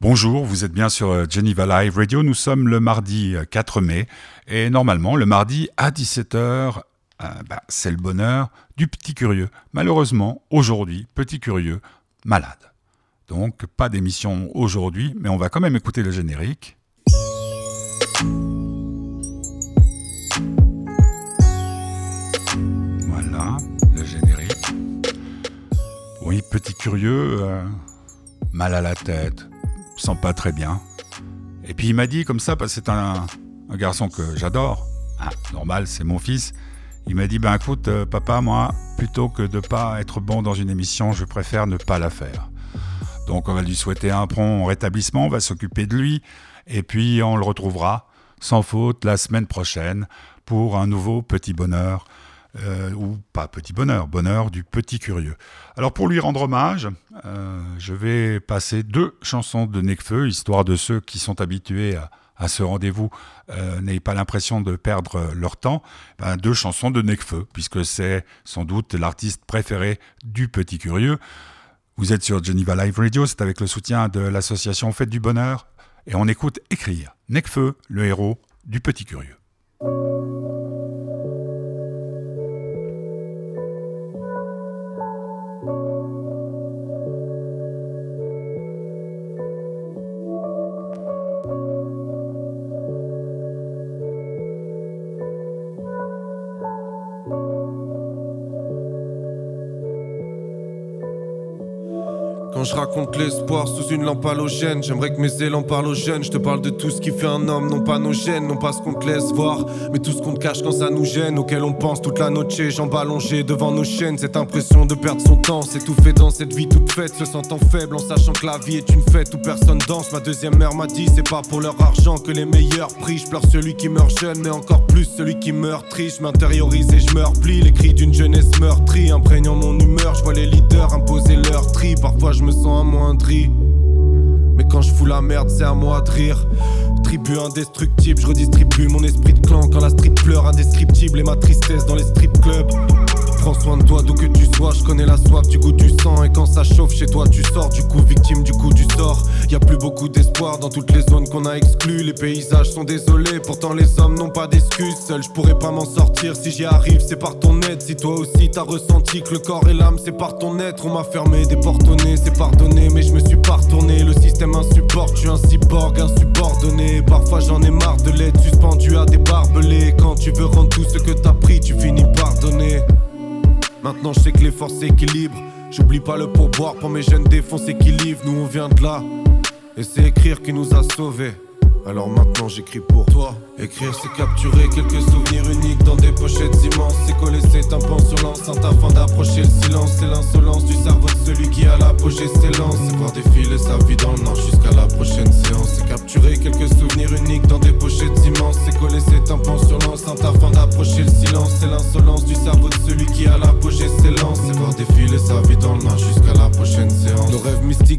Bonjour, vous êtes bien sur euh, Geneva Live Radio. Nous sommes le mardi 4 euh, mai et normalement le mardi à 17h, euh, bah, c'est le bonheur du petit curieux. Malheureusement, aujourd'hui, petit curieux, malade. Donc pas d'émission aujourd'hui, mais on va quand même écouter le générique. Voilà, le générique. Oui, petit curieux, mal à la tête sent pas très bien. Et puis il m'a dit comme ça, parce que c'est un, garçon que j'adore, ah, normal, c'est mon fils. Il m'a dit, ben écoute, euh, papa, moi, plutôt que de pas être bon dans une émission, je préfère ne pas la faire. Donc on va lui souhaiter un prompt rétablissement, on va s'occuper de lui, et puis on le retrouvera sans faute la semaine prochaine pour un nouveau petit bonheur euh, ou pas petit bonheur, bonheur du petit curieux. Alors pour lui rendre hommage, euh, je vais passer deux chansons de Necfeu, histoire de ceux qui sont habitués à, ce rendez-vous euh, n'aient pas l'impression de perdre leur temps. Ben, deux chansons de Necfeu, puisque c'est sans doute l'artiste préféré du petit curieux. Vous êtes sur Geneva Live Radio, c'est avec le soutien de l'association Fête du Bonheur, et on écoute écrire Necfeu, le héros du petit curieux. Je raconte l'espoir sous une lampe halogène, j'aimerais que mes élans parlent aux jeunes. Je te parle de tout ce qui fait un homme, non pas nos gènes, non pas ce qu'on te laisse voir, mais tout ce qu'on te cache quand ça nous gêne, auquel on pense toute la noche, jambes allongées devant nos chaînes. Cette impression de perdre son temps, fait dans cette vie toute faite, se sentant faible en sachant que la vie est une fête où personne danse. Ma deuxième mère m'a dit, c'est pas pour leur argent que les meilleurs prient. Je pleure celui qui meurt jeune, mais encore plus celui qui meurt triste. Je m'intériorise et je me replie, les cris d'une jeunesse meurtrie, imprégnant mon humeur. Parfois je me sens amoindri. Mais quand je fous la merde, c'est à moi de rire. Tribu indestructible, je redistribue mon esprit de clan quand la street pleure indescriptible et ma tristesse dans les strip clubs. Prends soin de toi d'où que tu sois, je connais la soif du goût du sang et quand ça chauffe chez toi tu sors du coup victime du coup du sort. Y a plus beaucoup d'espoir dans toutes les zones qu'on a exclues, les paysages sont désolés, pourtant les hommes n'ont pas d'excuses. Seul je pourrais pas m'en sortir si j'y arrive, c'est par ton aide. Si toi aussi t'as ressenti que le corps et l'âme c'est par ton être, on m'a fermé des portes au nez, c'est pardonné, mais je me suis pas retourné. Le système insupporte, je suis un cyborg insubordonné. Parfois j'en ai marre de l'être suspendu à des barbelés. Quand tu veux rendre tout ce que t'as pris, tu finis par donner. Maintenant je sais que les forces s'équilibrent. J'oublie pas le pourboire pour mes jeunes défoncer qui. Nous on vient de là. Et c'est écrire qui nous a sauvés. Alors maintenant j'écris pour toi. Écrire c'est capturer quelques souvenirs uniques dans des pochettes immenses. C'est coller ses tympans sur l'enceinte afin d'approcher le silence. C'est l'insolence du cerveau de celui qui a l'apogée s'élance. C'est voir défiler sa vie dans le nord jusqu'à la prochaine séance. C'est capturer quelques souvenirs uniques dans des pochettes immenses. C'est coller ses tympans sur l'enceinte afin d'approcher le silence. C'est l'insolence du cerveau de celui qui a l'apogée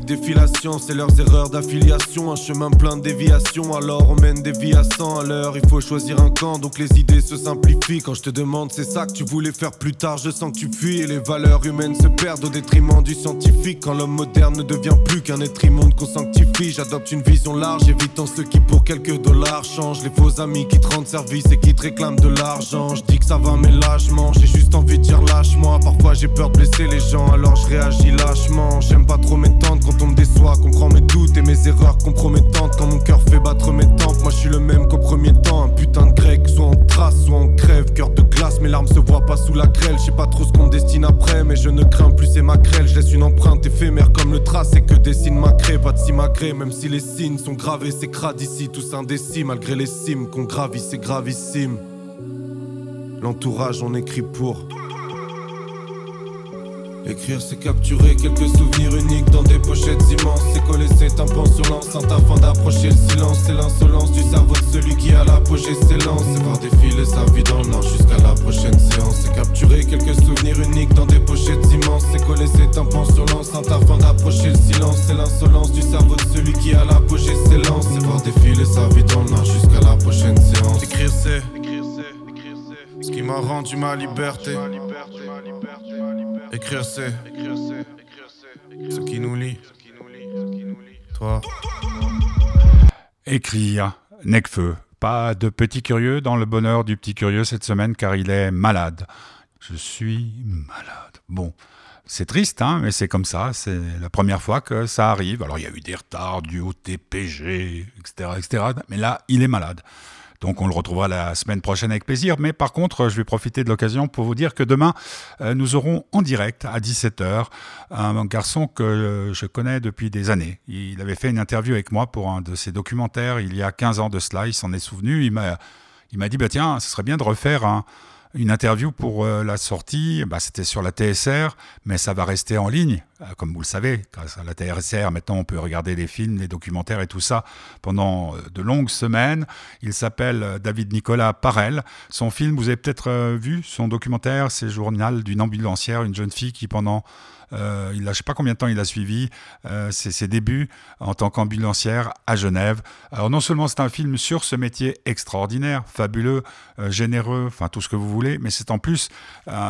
défilation, c'est leurs erreurs d'affiliation. Un chemin plein de déviations alors on mène des vies à 100 à l'heure. Il faut choisir un camp, donc les idées se simplifient. Quand je te demande, c'est ça que tu voulais faire plus tard, je sens que tu fuis. Et les valeurs humaines se perdent au détriment du scientifique. Quand l'homme moderne ne devient plus qu'un être immonde qu'on sanctifie, j'adopte une vision large, évitant ceux qui pour quelques dollars changent. Les faux amis qui te rendent service et qui te réclament de l'argent. Je dis que ça va, mais lâchement, j'ai juste envie de dire lâche-moi. Parfois j'ai peur de blesser les gens, alors je réagis lâchement. J'aime pas trop m'étendre me déçoit, comprends mes doutes et mes erreurs compromettantes. Quand mon cœur fait battre mes tempes, moi je suis le même qu'au premier temps. Un putain de grec, soit on trace, soit on crève. Cœur de glace, mes larmes se voient pas sous la grêle. Je sais pas trop ce qu'on me destine après, mais je ne crains plus c'est ma grêle. Je laisse une empreinte éphémère comme le trace et que dessine ma crée. Pas de même si les signes sont gravés, c'est crade ici, tous indécis. Malgré les cimes qu'on gravit, c'est gravissime. L'entourage, on écrit pour. Écrire c'est capturer quelques souvenirs uniques dans des pochettes immenses. C'est coller ses tympans sur l'enceinte afin d'approcher le silence. C'est l'insolence du cerveau de celui qui a l'apogée s'élance C'est voir défiler sa vie dans le jusqu'à la prochaine séance. C'est capturer quelques souvenirs uniques dans des pochettes immenses. C'est coller ses tympans sur l'enceinte afin d'approcher le silence. C'est l'insolence du cerveau de celui qui a l'apogée s'élance C'est voir défiler sa vie dans le nord jusqu'à la prochaine séance. Écrire c'est ce qui m'a rendu ma liberté Écrire c'est ce qui nous lie. Toi. Écrire, Necfeu. Pas de petit curieux dans le bonheur du petit curieux cette semaine car il est malade. Je suis malade. Bon, c'est triste, hein, mais c'est comme ça. C'est la première fois que ça arrive. Alors il y a eu des retards du au TPG, etc., etc. Mais là, il est malade. Donc on le retrouvera la semaine prochaine avec plaisir. Mais par contre, je vais profiter de l'occasion pour vous dire que demain, euh, nous aurons en direct à 17h un garçon que je connais depuis des années. Il avait fait une interview avec moi pour un de ses documentaires il y a 15 ans de cela. Il s'en est souvenu. Il m'a, il m'a dit, bah, tiens, ce serait bien de refaire un une interview pour euh, la sortie, bah, c'était sur la TSR, mais ça va rester en ligne, euh, comme vous le savez, grâce à la TSR, maintenant on peut regarder les films, les documentaires et tout ça pendant euh, de longues semaines. Il s'appelle David Nicolas Parel. Son film, vous avez peut-être vu, son documentaire, c'est Journal d'une ambulancière, une jeune fille qui pendant euh, il je ne sais pas combien de temps il a suivi euh, ses, débuts en tant qu'ambulancière à Genève. Alors non seulement c'est un film sur ce métier extraordinaire, fabuleux, euh, généreux, enfin tout ce que vous voulez, mais c'est en plus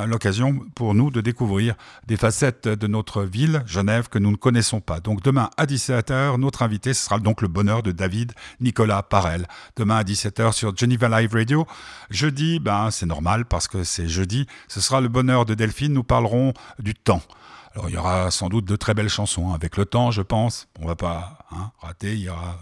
l'occasion pour nous de découvrir des facettes de notre ville, Genève, que nous ne connaissons pas. Donc demain à 17h, notre invité, ce sera donc le bonheur de David Nicolas Parel. Demain à 17h sur Geneva Live Radio. Jeudi, ben, c'est normal parce que c'est jeudi, ce sera le bonheur de Delphine. Nous parlerons du temps. Alors il y aura sans doute de très belles chansons hein. avec le temps, je pense. On va pas hein, rater. Il y aura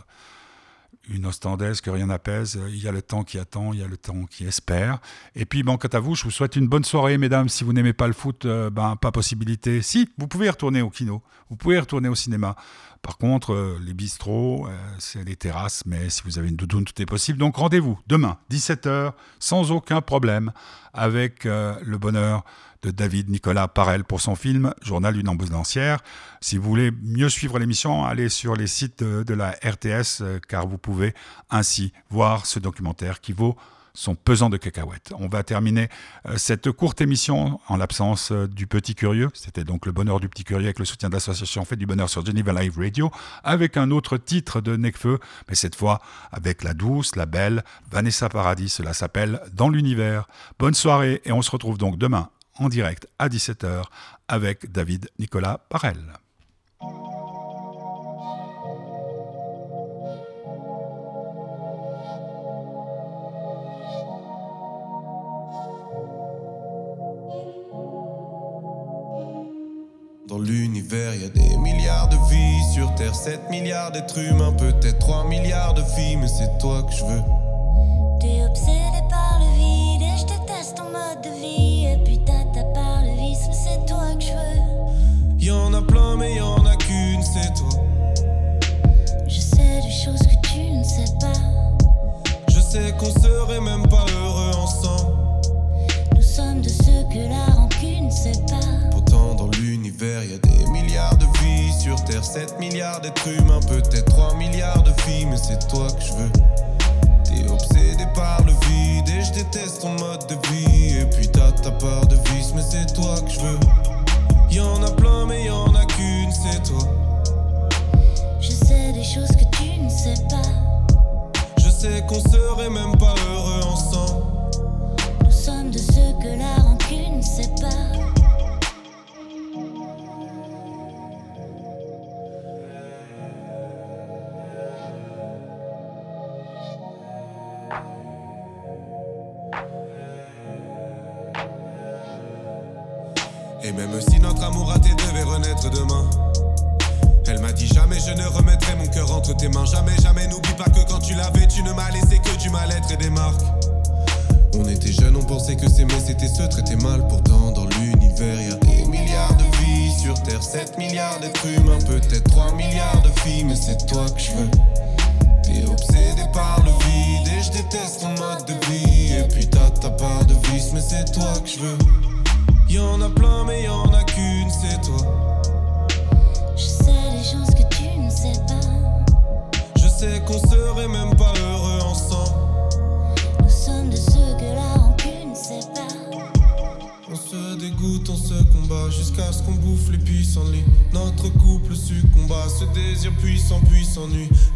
une ostendaise que rien n'apaise. Il y a le temps qui attend, il y a le temps qui espère. Et puis, bon, quant à vous, je vous souhaite une bonne soirée, mesdames. Si vous n'aimez pas le foot, euh, ben, pas possibilité. Si, vous pouvez retourner au kino, vous pouvez retourner au cinéma. Par contre, euh, les bistrots, euh, c'est les terrasses, mais si vous avez une doudoune, tout est possible. Donc rendez-vous demain, 17h, sans aucun problème, avec le bonheur de David Nicolas Parel pour son film Journal d'une ambulancière. Si vous voulez mieux suivre l'émission, allez sur les sites de, la RTS euh, car vous pouvez ainsi voir ce documentaire qui vaut son pesant de cacahuètes. On va terminer euh, cette courte émission en l'absence euh, du Petit Curieux. C'était donc le bonheur du Petit Curieux avec le soutien de l'association Fait du Bonheur sur Geneva Live Radio, avec un autre titre de Necfeu, mais cette fois avec la douce, la belle Vanessa Paradis. Cela s'appelle Dans l'univers. Bonne soirée et on se retrouve donc demain en direct à 17h avec David Nicolas Parel. Dans l'univers, il y a des milliards de vies. Sur Terre, 7 milliards d'êtres humains, peut-être 3 milliards de filles, mais c'est toi que je veux. Milliards d'êtres humains, peut-être 3 milliards de filles, mais c'est toi que je veux. Et même si notre amour raté devait renaître demain. Elle m'a dit jamais je ne remettrai mon cœur entre tes mains. Jamais, jamais, n'oublie pas que quand tu l'avais, tu ne m'as laissé que du mal-être et des marques. On était jeunes, on pensait que s'aimer c'était se traiter mal. Pourtant, dans l'univers, y a des milliards de vies. Sur Terre, 7 milliards d'êtres humains, peut-être 3 milliards de filles, mais c'est toi que je veux. T'es obsédé par le vide et je déteste ton mode de vie. Et puis t'as ta part de vice, mais c'est toi que je veux.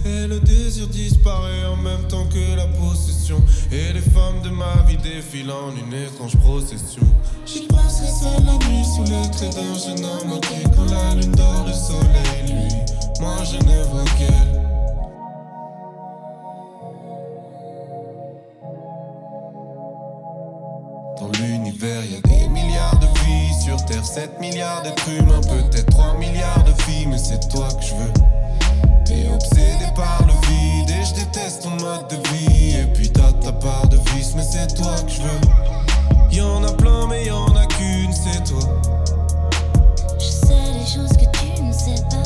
Et le désir disparaît en même temps que la possession. Et les femmes de ma vie défilent en une étrange procession. J'y passerai seul la nuit sous le trait d'un jeune homme qui, quand la lune dort, le soleil lui. Moi je ne vois qu'elle. Dans l'univers, y a des milliards de vies sur Terre, 7 milliards d'êtres humains, peut-être 3 milliards de filles, mais c'est toi que je veux. T'es obsédé par le vide et je déteste ton mode de vie. Et puis t'as ta part de vice, mais c'est toi que je veux. Y'en a plein, mais y'en a qu'une, c'est toi. Je sais les choses que tu ne sais pas.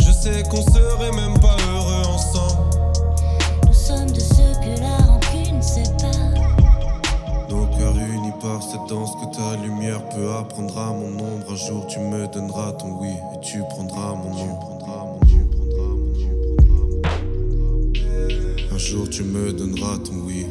Je sais qu'on serait même pas heureux ensemble. Nous sommes de ceux que la rancune sépare. Nos cœurs unis par cette danse que ta lumière peut apprendre à mon ombre. Un jour tu me donneras ton oui et tu prendras mon nom. Jour tu me donneras ton oui